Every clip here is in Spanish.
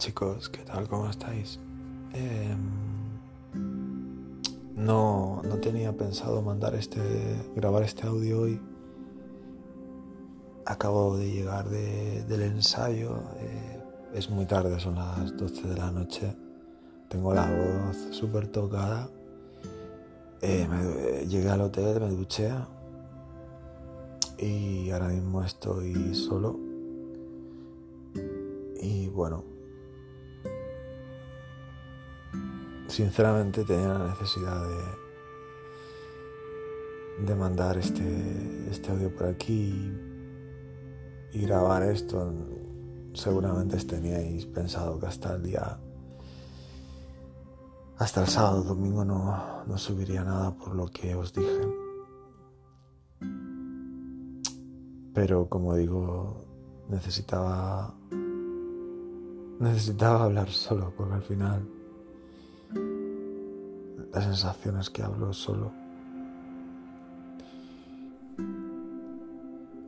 chicos, ¿qué tal? ¿Cómo estáis? Em, no, no tenía pensado mandar este, grabar este audio hoy. Acabo de llegar del ensayo. Eh, es muy tarde, son las 12 de la noche. Tengo la voz súper tocada. Eh, llegué al hotel, me duché. Y ahora mismo estoy solo. Y bueno, sinceramente tenía la necesidad de, mandar este, este audio por aquí y, grabar esto. Seguramente teníais pensado que hasta el día, hasta el sábado, domingo no, no subiría nada por lo que os dije. Pero como digo, necesitaba necesitaba hablar solo porque al final la sensación es que hablo solo.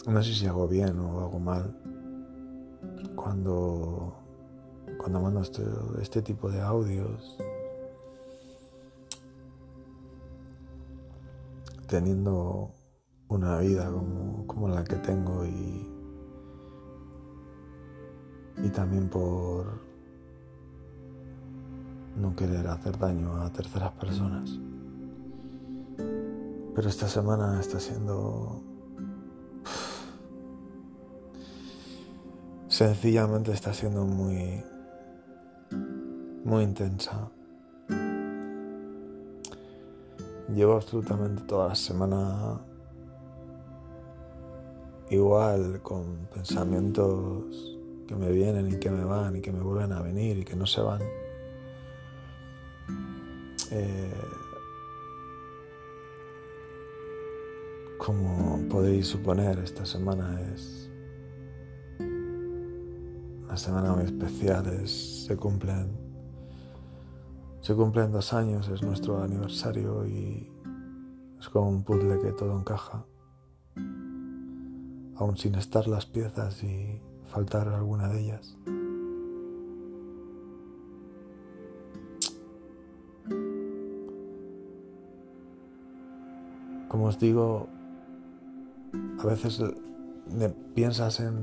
No sé si hago bien o hago mal cuando, cuando mando este, este tipo de audios. Teniendo una vida como, como la que tengo y, y también por no querer hacer daño a terceras personas. Pero esta semana está siendo... Sencillamente está siendo muy... muy intensa. Llevo absolutamente toda la semana igual, con pensamientos que me vienen y que me van y que me vuelven a venir y que no se van. Eh, como podéis suponer, esta semana es una semana muy especial. se cumplen, se cumplen dos años, es nuestro aniversario y es como un puzzle que todo encaja, aún sin estar las piezas y faltar alguna de ellas. Como os digo, a veces piensas en...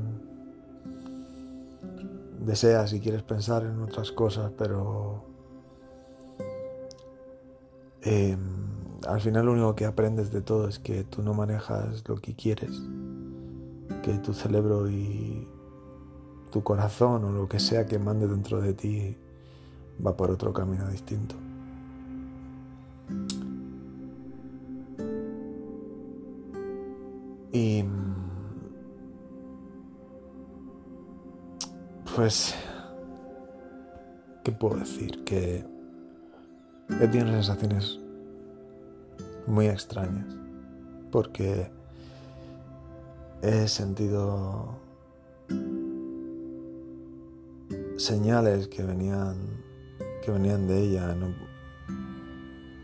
deseas y quieres pensar en otras cosas, pero... Em, al final lo único que aprendes de todo es que tú no manejas lo que quieres, que tu cerebro y tu corazón o lo que sea que mande dentro de ti va por otro camino distinto. Y pues, ¿qué puedo decir? Que he tenido sensaciones muy extrañas porque he sentido señales que venían que venían de ella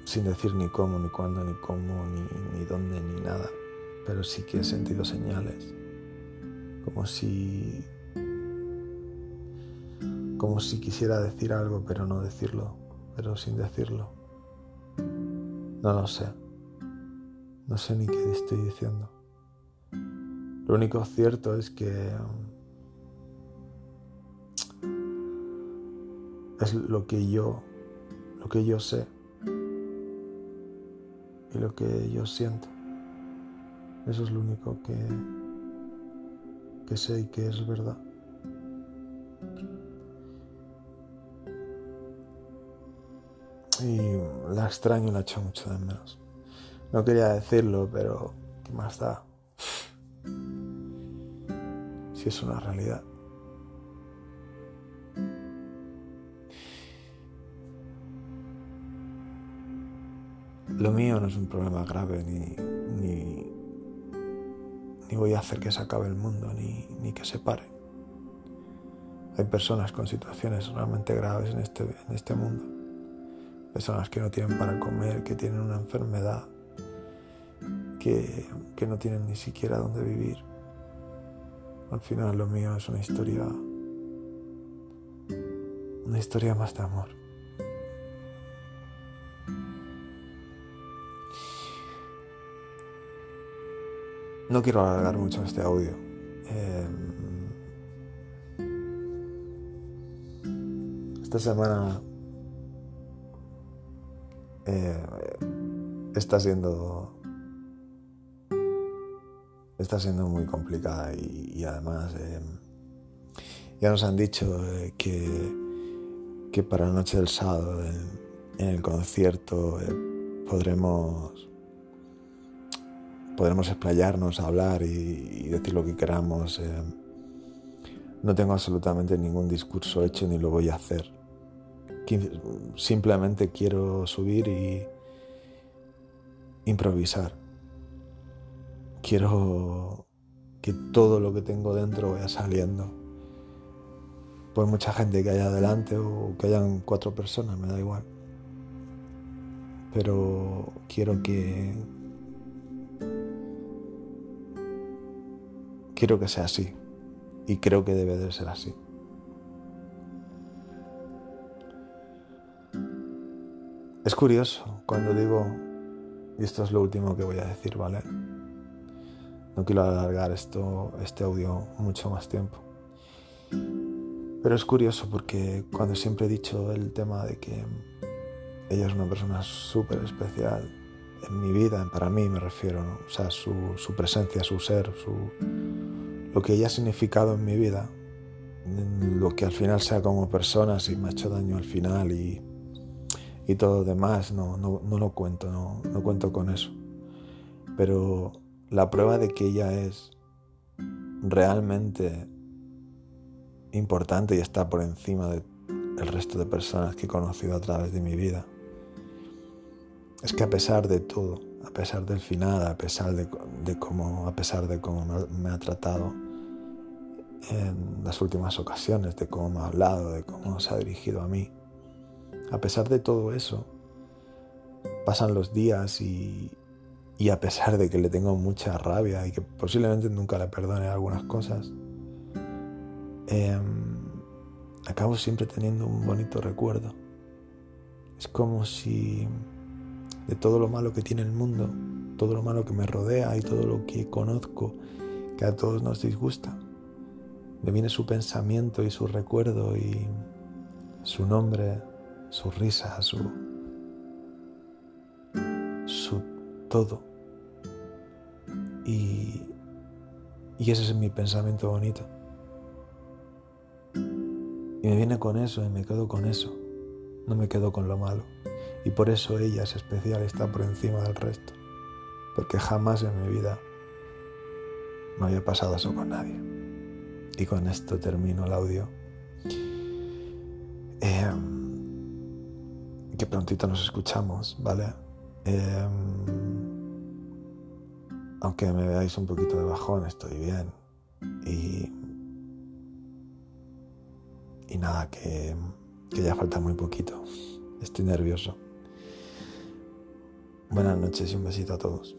sin decir ni cómo ni cuándo ni cómo ni, ni dónde ni nada pero sí que he sentido señales, como si como si quisiera decir algo pero no decirlo, pero sin decirlo. No lo sé. No sé ni qué estoy diciendo. Lo único cierto es que um, es lo que yo, lo que yo sé y lo que yo siento. Eso es lo único que, que sé y que es verdad. Y la extraño la echo mucho de menos. No quería decirlo, pero ¿qué más da? Si es una realidad. Lo mío no es un problema grave ni, ni ni voy a hacer que se acabe el mundo, ni, que se pare. Hay personas con situaciones realmente graves en este, en este mundo. Personas que no tienen para comer, que tienen una enfermedad, que, que no tienen ni siquiera dónde vivir. Al final lo mío es una historia una historia más de amor. No quiero alargar mucho este audio. Em, esta semana eh, está siendo está siendo muy complicada y, además em, ya nos han dicho eh, que, que para la noche del sábado en, el concierto eh, podremos podremos explayarnos, hablar y, decir lo que queramos. Eh. no tengo absolutamente ningún discurso hecho ni lo voy a hacer. Simplemente quiero subir y improvisar. Quiero que todo lo que tengo dentro vaya saliendo. Por mucha gente que haya adelante o que hayan cuatro personas, me da igual. Pero quiero que, Quiero que sea así y creo que debe de ser así. Es curioso cuando digo, y esto es lo último que voy a decir, ¿vale? No quiero alargar esto, este audio mucho más tiempo. Pero es curioso porque cuando siempre he dicho el tema de que ella es una persona súper especial en mi vida, para mí me refiero, ¿no? O sea, su, su presencia, su ser, su, lo que ella ha significado en mi vida, lo que al final sea como persona, si me ha hecho daño al final y, y todo lo demás, no, no, no lo cuento, no, no cuento con eso. Pero la prueba de que ella es realmente importante y está por encima del resto de personas que he conocido a través de mi vida. Es que a pesar de todo, a pesar del final, a pesar de, de cómo, a pesar de cómo me ha tratado, en las últimas ocasiones, de cómo ha hablado, de cómo se ha dirigido a mí. A pesar de todo eso, pasan los días y, y a pesar de que le tengo mucha rabia y que posiblemente nunca le perdone algunas cosas, em, acabo siempre teniendo un bonito recuerdo. Es como si de todo lo malo que tiene el mundo, todo lo malo que me rodea y todo lo que conozco que a todos nos disgusta, me viene su pensamiento y su recuerdo y su nombre, su risa, su, su todo. Y, y ese es mi pensamiento bonito. Y me viene con eso y me quedo con eso. No me quedo con lo malo. Y por eso ella es especial, está por encima del resto. Porque jamás en mi vida me había pasado eso con nadie. Y con esto termino el audio. Em, que prontito nos escuchamos, ¿vale? Em, aunque me veáis un poquito de bajón, estoy bien. Y, y nada, que, que ya falta muy poquito. Estoy nervioso. Buenas noches y un besito a todos.